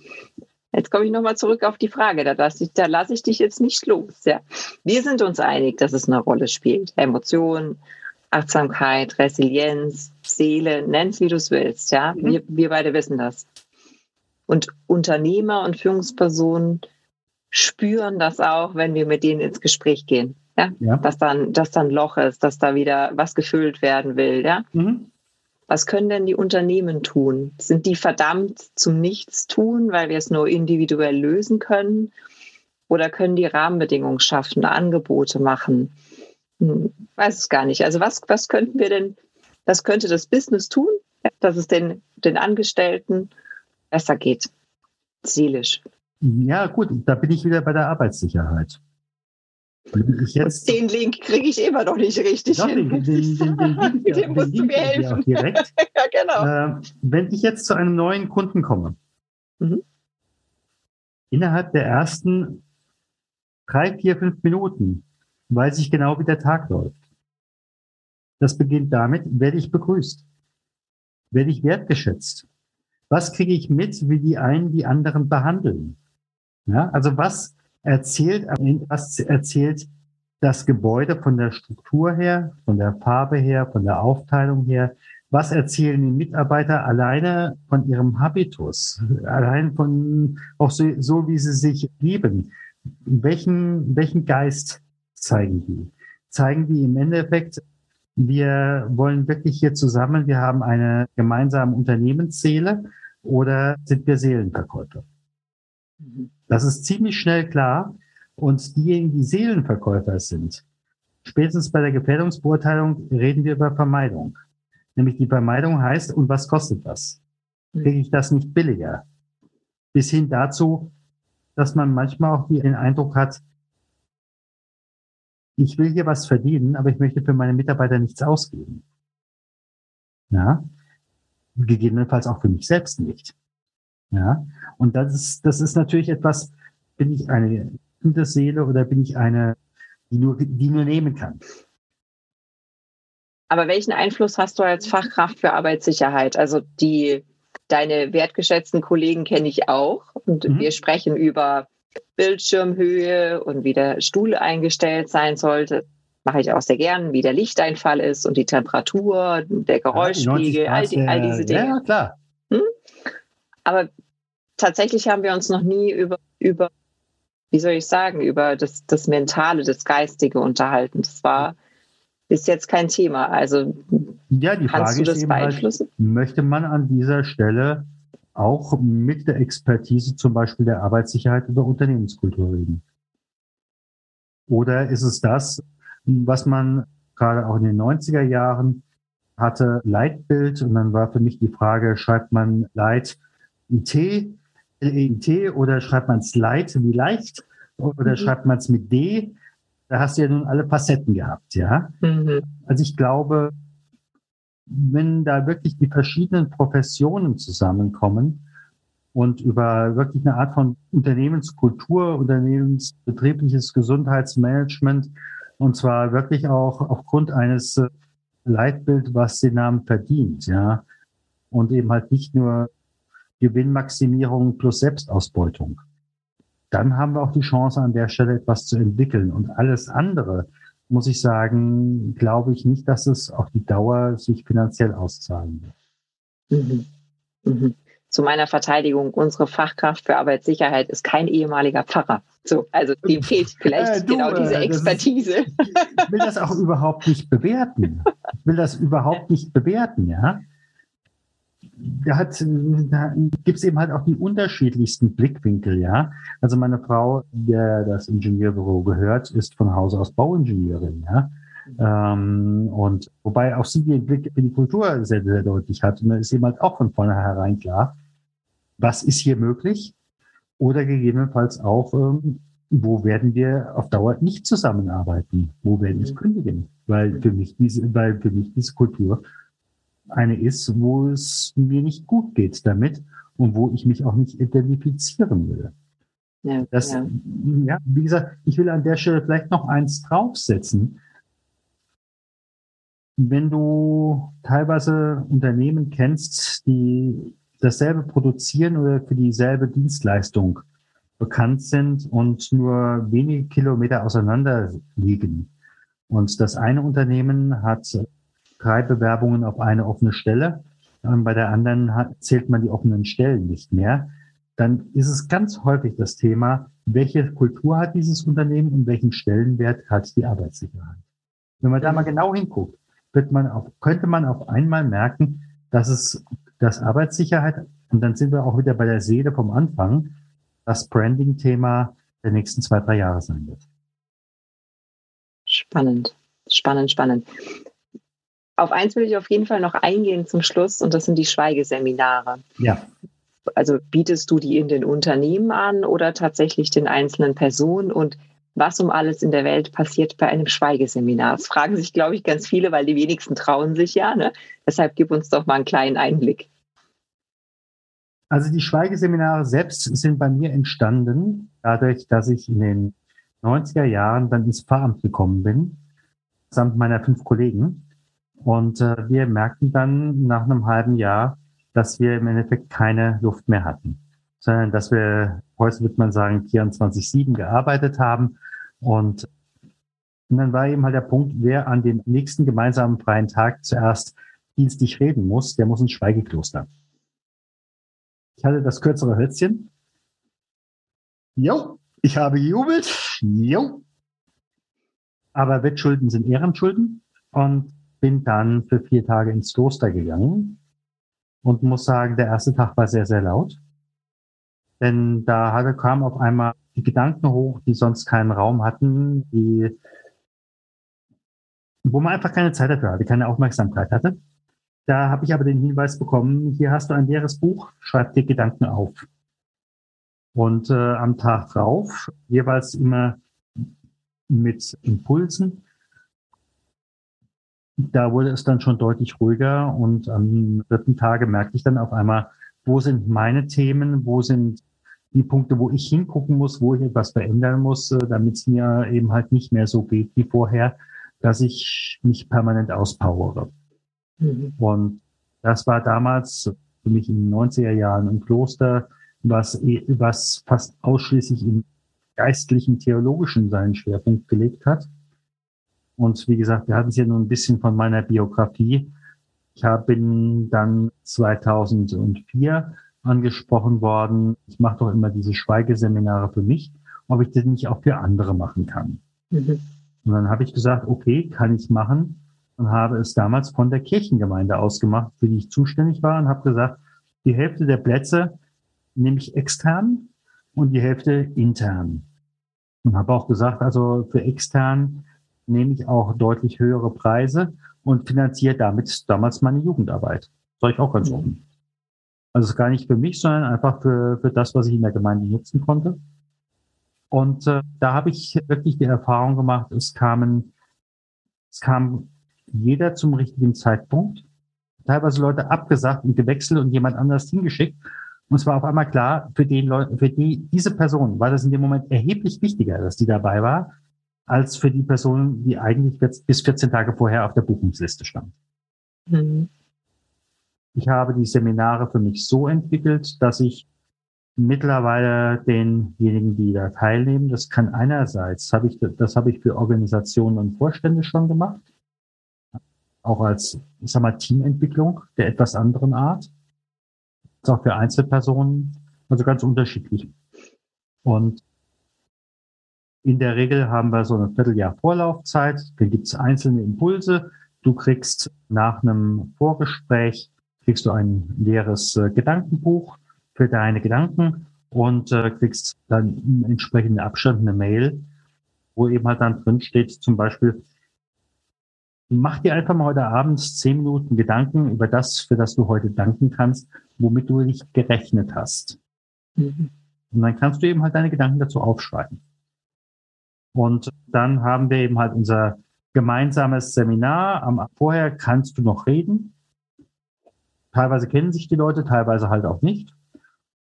Jetzt komme ich nochmal zurück auf die Frage. Da lasse ich, da lasse ich dich jetzt nicht los. Ja. Wir sind uns einig, dass es eine Rolle spielt. Emotionen, Achtsamkeit, Resilienz, Seele, nenn's wie du es willst. Ja, mhm. wir, wir beide wissen das. Und Unternehmer und Führungspersonen spüren das auch, wenn wir mit denen ins Gespräch gehen. Ja? ja. Dass dann, dass dann Loch ist, dass da wieder was gefüllt werden will. Ja. Mhm. Was können denn die Unternehmen tun? Sind die verdammt zum Nichtstun, weil wir es nur individuell lösen können? Oder können die Rahmenbedingungen schaffen, Angebote machen? Hm, weiß es gar nicht. Also was, was könnten wir denn, was könnte das Business tun, dass es den, den Angestellten besser geht, seelisch? Ja, gut, da bin ich wieder bei der Arbeitssicherheit. Jetzt, den Link kriege ich immer noch nicht richtig doch, hin. Den, den, den, den, den, den musst du mir helfen. Direkt. ja, genau. Äh, wenn ich jetzt zu einem neuen Kunden komme, mhm. innerhalb der ersten drei, vier, fünf Minuten weiß ich genau, wie der Tag läuft. Das beginnt damit, werde ich begrüßt? Werde ich wertgeschätzt? Was kriege ich mit, wie die einen die anderen behandeln? Ja, also was erzählt, was erzählt das Gebäude von der Struktur her, von der Farbe her, von der Aufteilung her? Was erzählen die Mitarbeiter alleine von ihrem Habitus, allein von auch so, so wie sie sich lieben? Welchen, welchen Geist zeigen die? Zeigen die im Endeffekt, wir wollen wirklich hier zusammen, wir haben eine gemeinsame Unternehmensseele oder sind wir Seelenverkäufer? Das ist ziemlich schnell klar. Und diejenigen, die Seelenverkäufer sind, spätestens bei der Gefährdungsbeurteilung reden wir über Vermeidung. Nämlich die Vermeidung heißt, und was kostet das? Kriege ich das nicht billiger? Bis hin dazu, dass man manchmal auch den Eindruck hat, ich will hier was verdienen, aber ich möchte für meine Mitarbeiter nichts ausgeben. Ja, gegebenenfalls auch für mich selbst nicht. Ja, und das ist, das ist natürlich etwas, bin ich eine Seele oder bin ich eine, die nur, die nur nehmen kann? Aber welchen Einfluss hast du als Fachkraft für Arbeitssicherheit? Also die, deine wertgeschätzten Kollegen kenne ich auch und mhm. wir sprechen über Bildschirmhöhe und wie der Stuhl eingestellt sein sollte. Mache ich auch sehr gern, wie der Lichteinfall ist und die Temperatur, der Geräuschspiegel, all, die, all diese Dinge. Ja, klar. Hm? Aber tatsächlich haben wir uns noch nie über, über wie soll ich sagen, über das, das Mentale, das Geistige unterhalten. Das war bis jetzt kein Thema. Also ja, die Frage kannst du das ist halt, beeinflussen? Halt, möchte man an dieser Stelle auch mit der Expertise zum Beispiel der Arbeitssicherheit über Unternehmenskultur reden? Oder ist es das, was man gerade auch in den 90er Jahren hatte, Leitbild, und dann war für mich die Frage, schreibt man Leit IT, L-E-I-T, oder schreibt man es Light, wie leicht, oder mhm. schreibt man es mit D? Da hast du ja nun alle Facetten gehabt, ja. Mhm. Also ich glaube, wenn da wirklich die verschiedenen Professionen zusammenkommen und über wirklich eine Art von Unternehmenskultur, unternehmensbetriebliches Gesundheitsmanagement und zwar wirklich auch aufgrund eines äh, Leitbild, was den Namen verdient, ja, und eben halt nicht nur Gewinnmaximierung plus Selbstausbeutung. Dann haben wir auch die Chance, an der Stelle etwas zu entwickeln. Und alles andere, muss ich sagen, glaube ich nicht, dass es auf die Dauer sich finanziell auszahlen wird. Mhm. Mhm. Zu meiner Verteidigung, unsere Fachkraft für Arbeitssicherheit ist kein ehemaliger Pfarrer. So, also dem fehlt vielleicht äh, du, genau diese Expertise. Ist, ich will das auch überhaupt nicht bewerten. Ich will das überhaupt nicht bewerten, ja da, hat, da gibt es eben halt auch die unterschiedlichsten Blickwinkel, ja. Also meine Frau, der das Ingenieurbüro gehört, ist von Hause aus Bauingenieurin, ja. Ähm, und wobei auch sie den Blick für die Kultur sehr, sehr deutlich hat. Und da ist eben halt auch von vornherein klar, was ist hier möglich? Oder gegebenenfalls auch, ähm, wo werden wir auf Dauer nicht zusammenarbeiten? Wo werde ich kündigen? Weil für mich diese, weil für mich diese Kultur eine ist, wo es mir nicht gut geht damit und wo ich mich auch nicht identifizieren will. Ja, das, ja. ja, wie gesagt, ich will an der Stelle vielleicht noch eins draufsetzen. Wenn du teilweise Unternehmen kennst, die dasselbe produzieren oder für dieselbe Dienstleistung bekannt sind und nur wenige Kilometer auseinander liegen. Und das eine Unternehmen hat drei Bewerbungen auf eine offene Stelle. Bei der anderen zählt man die offenen Stellen nicht mehr. Dann ist es ganz häufig das Thema, welche Kultur hat dieses Unternehmen und welchen Stellenwert hat die Arbeitssicherheit. Wenn man da mal genau hinguckt, wird man auf, könnte man auf einmal merken, dass es das Arbeitssicherheit, und dann sind wir auch wieder bei der Seele vom Anfang, das Branding-Thema der nächsten zwei, drei Jahre sein wird. Spannend, spannend, spannend. Auf eins will ich auf jeden Fall noch eingehen zum Schluss und das sind die Schweigeseminare. Ja. Also bietest du die in den Unternehmen an oder tatsächlich den einzelnen Personen und was um alles in der Welt passiert bei einem Schweigeseminar? Das fragen sich, glaube ich, ganz viele, weil die wenigsten trauen sich ja. Ne? Deshalb gib uns doch mal einen kleinen Einblick. Also die Schweigeseminare selbst sind bei mir entstanden, dadurch, dass ich in den 90er Jahren dann ins Pfarramt gekommen bin, samt meiner fünf Kollegen. Und äh, wir merkten dann nach einem halben Jahr, dass wir im Endeffekt keine Luft mehr hatten, sondern dass wir, heute würde man sagen, 24-7 gearbeitet haben. Und, und dann war eben halt der Punkt, wer an dem nächsten gemeinsamen freien Tag zuerst dienstlich reden muss, der muss ins Schweigekloster. Ich hatte das kürzere Hölzchen. Jo, ich habe gejubelt. Jo. Aber Wettschulden sind Ehrenschulden und bin dann für vier Tage ins Kloster gegangen und muss sagen, der erste Tag war sehr, sehr laut. Denn da hatte, kam auf einmal die Gedanken hoch, die sonst keinen Raum hatten, die, wo man einfach keine Zeit dafür hatte, keine Aufmerksamkeit hatte. Da habe ich aber den Hinweis bekommen, hier hast du ein leeres Buch, schreib dir Gedanken auf. Und äh, am Tag drauf, jeweils immer mit Impulsen, da wurde es dann schon deutlich ruhiger und am dritten Tage merkte ich dann auf einmal, wo sind meine Themen, wo sind die Punkte, wo ich hingucken muss, wo ich etwas verändern muss, äh, damit es mir eben halt nicht mehr so geht wie vorher, dass ich mich permanent auspowere. Mhm. Und das war damals für mich in den 90er Jahren im Kloster, was, eh, was fast ausschließlich im geistlichen, theologischen seinen Schwerpunkt gelegt hat. Und wie gesagt, wir hatten es ja nun ein bisschen von meiner Biografie. Ich bin dann 2004 angesprochen worden. Ich mache doch immer diese Schweigeseminare für mich, ob ich das nicht auch für andere machen kann. Mhm. Und dann habe ich gesagt, okay, kann ich machen und habe es damals von der Kirchengemeinde ausgemacht, für die ich zuständig war und habe gesagt, die Hälfte der Plätze nehme ich extern und die Hälfte intern. Und habe auch gesagt, also für extern nehme ich auch deutlich höhere Preise und finanziere damit damals meine Jugendarbeit. Sag ich auch ganz offen. Also gar nicht für mich, sondern einfach für, für das, was ich in der Gemeinde nutzen konnte. Und äh, da habe ich wirklich die Erfahrung gemacht, es kamen, es kam jeder zum richtigen Zeitpunkt. Teilweise Leute abgesagt und gewechselt und jemand anders hingeschickt. Und es war auf einmal klar, für den Leute, für die, diese Person war das in dem Moment erheblich wichtiger, dass die dabei war, als für die Person, die eigentlich bis 14 Tage vorher auf der Buchungsliste stand. Mhm. Ich habe die Seminare für mich so entwickelt, dass ich mittlerweile denjenigen, die da teilnehmen, das kann einerseits, habe ich, das habe ich für Organisationen und Vorstände schon gemacht, auch als, ich sag mal, Teamentwicklung der etwas anderen Art, auch für Einzelpersonen, also ganz unterschiedlich. Und in der Regel haben wir so ein Vierteljahr Vorlaufzeit, dann gibt es einzelne Impulse. Du kriegst nach einem Vorgespräch, kriegst du ein leeres äh, Gedankenbuch für deine Gedanken und äh, kriegst dann im entsprechenden Abstand eine Mail, wo eben halt dann drin steht, zum Beispiel, mach dir einfach mal heute Abend zehn Minuten Gedanken über das, für das du heute danken kannst, womit du nicht gerechnet hast. Mhm. Und dann kannst du eben halt deine Gedanken dazu aufschreiben. Und dann haben wir eben halt unser gemeinsames Seminar. Am vorher kannst du noch reden. Teilweise kennen sich die Leute, teilweise halt auch nicht.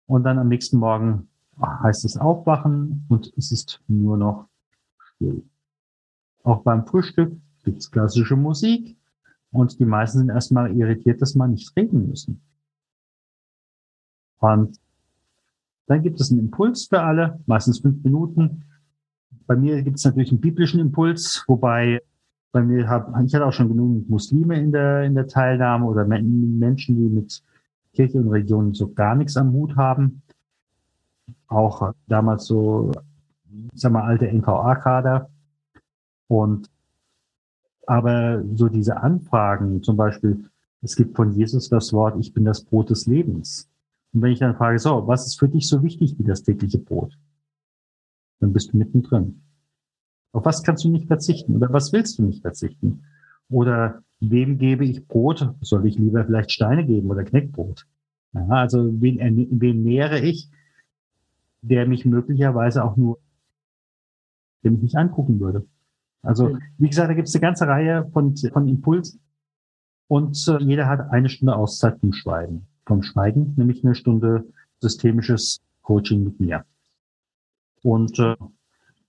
Und dann am nächsten Morgen heißt es aufwachen und es ist nur noch still. Auch beim Frühstück gibt's klassische Musik und die meisten sind erstmal irritiert, dass man nicht reden müssen. Und dann gibt es einen Impuls für alle, meistens fünf Minuten, bei mir gibt es natürlich einen biblischen Impuls, wobei bei mir hab, ich hatte auch schon genug Muslime in der, in der Teilnahme oder Menschen, die mit Kirche und Religion so gar nichts am Hut haben. Auch damals so, ich sag mal, alte NVA-Kader. Und aber so diese Anfragen, zum Beispiel, es gibt von Jesus das Wort, ich bin das Brot des Lebens. Und wenn ich dann frage, so, was ist für dich so wichtig wie das tägliche Brot? Dann bist du mittendrin. Auf was kannst du nicht verzichten oder was willst du nicht verzichten? Oder wem gebe ich Brot? Soll ich lieber vielleicht Steine geben oder Kneckbrot? Ja, also wen, wen nähere ich, der mich möglicherweise auch nur, der mich nicht angucken würde? Also, wie gesagt, da gibt es eine ganze Reihe von, von Impulsen. Und äh, jeder hat eine Stunde Auszeit vom Schweigen. Vom Schweigen, nämlich eine Stunde systemisches Coaching mit mir. Und äh,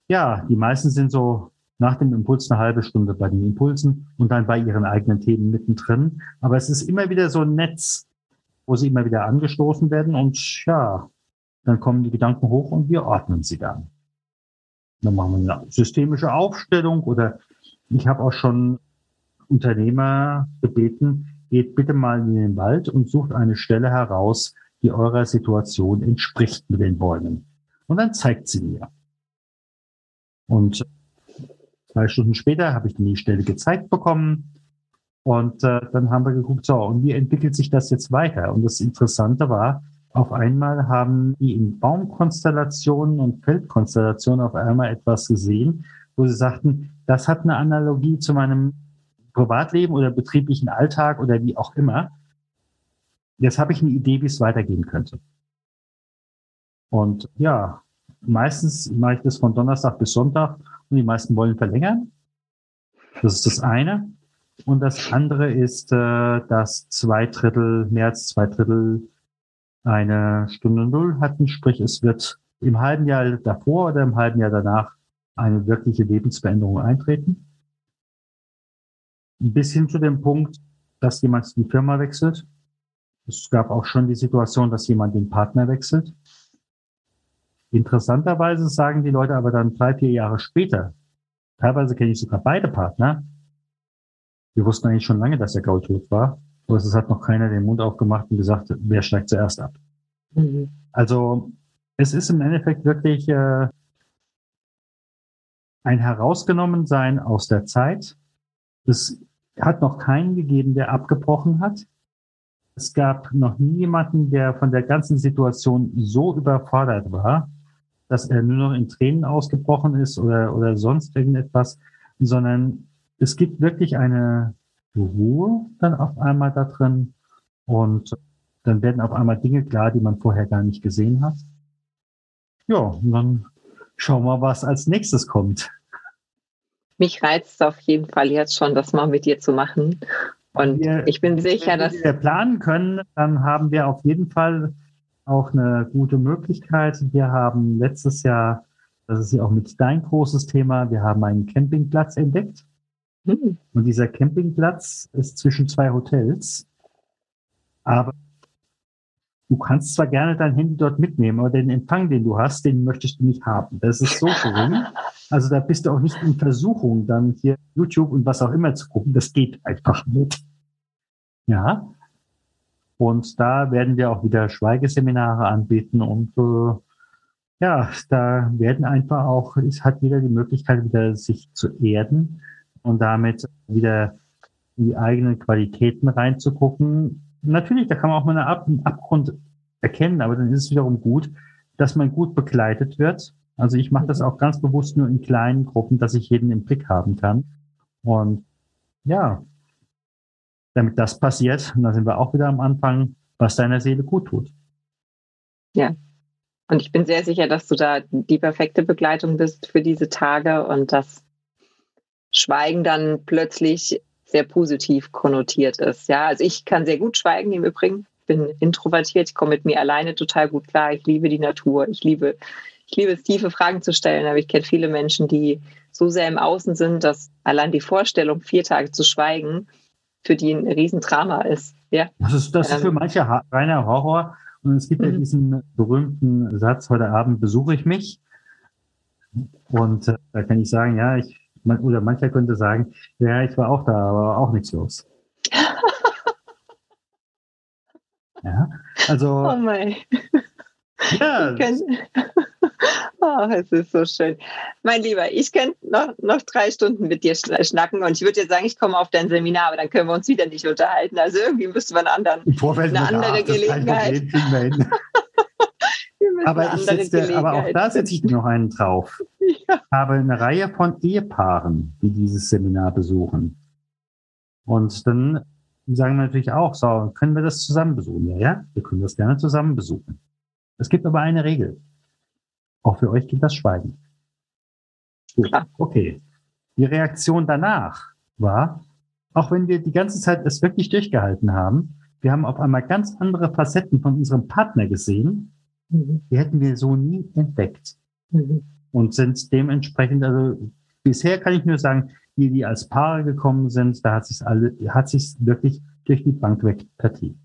ja, die meisten sind so nach dem Impuls eine halbe Stunde bei den Impulsen und dann bei ihren eigenen Themen mittendrin. Aber es ist immer wieder so ein Netz, wo sie immer wieder angestoßen werden und ja, dann kommen die Gedanken hoch und wir ordnen sie dann. Dann machen wir eine systemische Aufstellung oder ich habe auch schon Unternehmer gebeten, geht bitte mal in den Wald und sucht eine Stelle heraus, die eurer Situation entspricht mit den Bäumen. Und dann zeigt sie mir. Und zwei Stunden später habe ich die Stelle gezeigt bekommen. Und äh, dann haben wir geguckt, so, und wie entwickelt sich das jetzt weiter? Und das Interessante war, auf einmal haben die in Baumkonstellationen und Feldkonstellationen auf einmal etwas gesehen, wo sie sagten, das hat eine Analogie zu meinem Privatleben oder betrieblichen Alltag oder wie auch immer. Jetzt habe ich eine Idee, wie es weitergehen könnte. Und ja, meistens mache ich das von Donnerstag bis Sonntag und die meisten wollen verlängern. Das ist das eine. Und das andere ist, äh, dass zwei Drittel, mehr als zwei Drittel eine Stunde Null hatten. Sprich, es wird im halben Jahr davor oder im halben Jahr danach eine wirkliche Lebensveränderung eintreten. Bis hin zu dem Punkt, dass jemand die Firma wechselt. Es gab auch schon die Situation, dass jemand den Partner wechselt. Interessanterweise sagen die Leute aber dann drei, vier Jahre später, teilweise kenne ich sogar beide Partner, wir wussten eigentlich schon lange, dass der Gaul tot war, aber es hat noch keiner den Mund aufgemacht und gesagt, wer steigt zuerst ab. Mhm. Also es ist im Endeffekt wirklich äh, ein Herausgenommensein aus der Zeit. Es hat noch keinen gegeben, der abgebrochen hat. Es gab noch nie jemanden, der von der ganzen Situation so überfordert war, dass er nur noch in Tränen ausgebrochen ist oder, oder sonst irgendetwas, sondern es gibt wirklich eine Ruhe dann auf einmal da drin und dann werden auf einmal Dinge klar, die man vorher gar nicht gesehen hat. Ja, und dann schauen wir, was als nächstes kommt. Mich reizt es auf jeden Fall jetzt schon, das mal mit dir zu machen. Und wir, ich bin sicher, dass. Wenn wir planen können, dann haben wir auf jeden Fall auch eine gute Möglichkeit. Wir haben letztes Jahr, das ist ja auch mit dein großes Thema, wir haben einen Campingplatz entdeckt. Hm. Und dieser Campingplatz ist zwischen zwei Hotels. Aber du kannst zwar gerne dein Handy dort mitnehmen, aber den Empfang, den du hast, den möchtest du nicht haben. Das ist so gering. Also da bist du auch nicht in Versuchung, dann hier YouTube und was auch immer zu gucken. Das geht einfach nicht. Ja. Und da werden wir auch wieder Schweigeseminare anbieten und äh, ja, da werden einfach auch, es hat jeder die Möglichkeit, wieder sich zu erden und damit wieder die eigenen Qualitäten reinzugucken. Natürlich, da kann man auch mal einen Abgrund erkennen, aber dann ist es wiederum gut, dass man gut begleitet wird. Also ich mache das auch ganz bewusst nur in kleinen Gruppen, dass ich jeden im Blick haben kann. Und ja, damit das passiert, und da sind wir auch wieder am Anfang, was deiner Seele gut tut. Ja. Und ich bin sehr sicher, dass du da die perfekte Begleitung bist für diese Tage und dass Schweigen dann plötzlich sehr positiv konnotiert ist. Ja, also ich kann sehr gut schweigen im Übrigen. Ich bin introvertiert, ich komme mit mir alleine total gut klar. Ich liebe die Natur. Ich liebe, ich liebe es, tiefe Fragen zu stellen. Aber ich kenne viele Menschen, die so sehr im Außen sind, dass allein die Vorstellung, vier Tage zu schweigen, für die ein Riesendrama ist. Ja. Das ist, das ist für ähm. manche reiner Horror. Und es gibt mhm. ja diesen berühmten Satz, heute Abend besuche ich mich. Und äh, da kann ich sagen, ja, ich man, oder mancher könnte sagen, ja, ich war auch da, aber auch nichts los. ja, also. Oh mein. Ja. Oh, es ist so schön. Mein Lieber, ich könnte noch, noch drei Stunden mit dir schnacken und ich würde jetzt sagen, ich komme auf dein Seminar, aber dann können wir uns wieder nicht unterhalten. Also irgendwie müssten wir einen anderen, eine andere Gelegenheit. aber, ich setze, aber auch da setze ich noch einen drauf. Ja. Ich habe eine Reihe von Ehepaaren, die dieses Seminar besuchen. Und dann sagen wir natürlich auch, so, können wir das zusammen besuchen? Ja, ja, wir können das gerne zusammen besuchen. Es gibt aber eine Regel. Auch für euch gilt das Schweigen. Gut, okay. Die Reaktion danach war, auch wenn wir die ganze Zeit es wirklich durchgehalten haben, wir haben auf einmal ganz andere Facetten von unserem Partner gesehen, Mhm. Die hätten wir so nie entdeckt. Mhm. und sind dementsprechend, also bisher kann ich nur sagen, die, die als Paare gekommen sind, da hat sich alle, hat sich wirklich durch die Bank weg vertieft.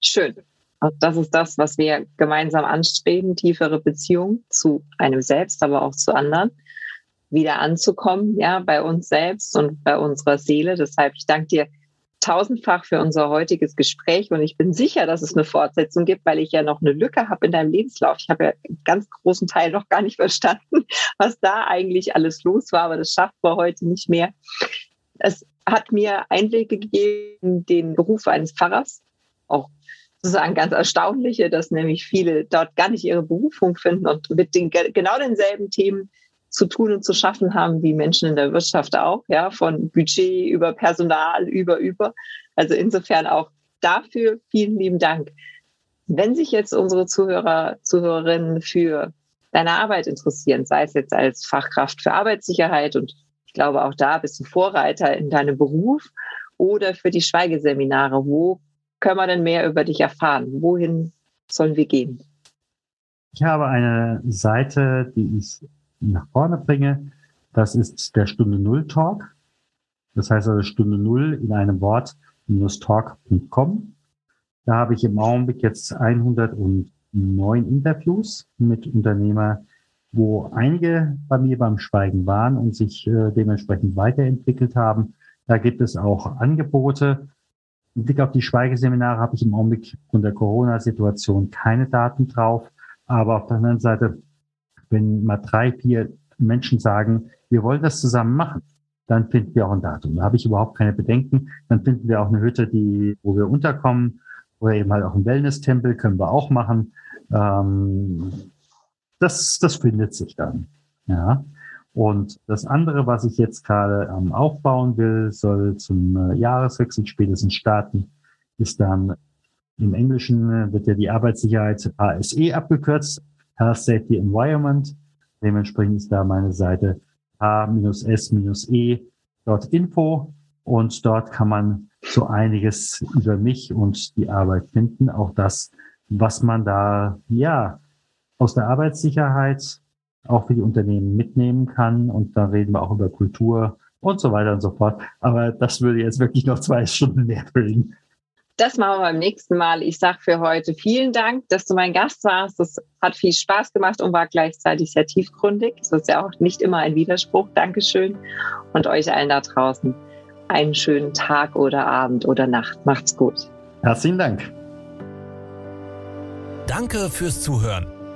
Schön. Und das ist das, was wir gemeinsam anstreben, tiefere Beziehungen zu einem selbst, aber auch zu anderen, wieder anzukommen, ja, bei uns selbst und bei unserer Seele. Deshalb, ich danke dir tausendfach für unser heutiges Gespräch und ich bin sicher, dass es eine Fortsetzung gibt, weil ich ja noch eine Lücke habe in deinem Lebenslauf. Ich habe ja einen ganz großen Teil noch gar nicht verstanden, was da eigentlich alles los war, aber das schafft wir heute nicht mehr. Es hat mir Einblicke gegeben den Beruf eines Pfarrers, auch sozusagen ganz erstaunliche, dass nämlich viele dort gar nicht ihre Berufung finden und mit den genau denselben Themen zu tun und zu schaffen haben wie Menschen in der Wirtschaft auch, ja, von Budget über Personal über über. Also insofern auch dafür vielen lieben Dank. Wenn sich jetzt unsere Zuhörer, Zuhörerinnen für deine Arbeit interessieren, sei es jetzt als Fachkraft für Arbeitssicherheit und ich glaube auch da bist du Vorreiter in deinem Beruf oder für die Schweigeseminare, wo können wir denn mehr über dich erfahren? Wohin sollen wir gehen? Ich habe eine Seite, die ist nach vorne bringe. Das ist der Stunde Null Talk. Das heißt also Stunde Null in einem Wort minus talk.com. Da habe ich im Augenblick jetzt 109 Interviews mit Unternehmer, wo einige bei mir beim Schweigen waren und sich äh, dementsprechend weiterentwickelt haben. Da gibt es auch Angebote. Im Blick auf die Schweigeseminare habe ich im Augenblick aufgrund der Corona-Situation keine Daten drauf. Aber auf der anderen Seite wenn mal drei, vier Menschen sagen, wir wollen das zusammen machen, dann finden wir auch ein Datum. Da habe ich überhaupt keine Bedenken. Dann finden wir auch eine Hütte, die, wo wir unterkommen, oder eben halt auch ein Wellness-Tempel können wir auch machen. Ähm, das, das findet sich dann. Ja. Und das andere, was ich jetzt gerade ähm, aufbauen will, soll zum äh, Jahreswechsel spätestens starten, ist dann im Englischen äh, wird ja die Arbeitssicherheit ASE abgekürzt, Health Safety Environment. Dementsprechend ist da meine Seite h-s-e.info und dort kann man so einiges über mich und die Arbeit finden. Auch das, was man da, ja, aus der Arbeitssicherheit auch für die Unternehmen mitnehmen kann. Und da reden wir auch über Kultur und so weiter und so fort. Aber das würde jetzt wirklich noch zwei Stunden mehr bringen. Das machen wir beim nächsten Mal. Ich sage für heute vielen Dank, dass du mein Gast warst. Das hat viel Spaß gemacht und war gleichzeitig sehr tiefgründig. Das ist ja auch nicht immer ein Widerspruch. Dankeschön. Und euch allen da draußen einen schönen Tag oder Abend oder Nacht. Macht's gut. Herzlichen Dank. Danke fürs Zuhören.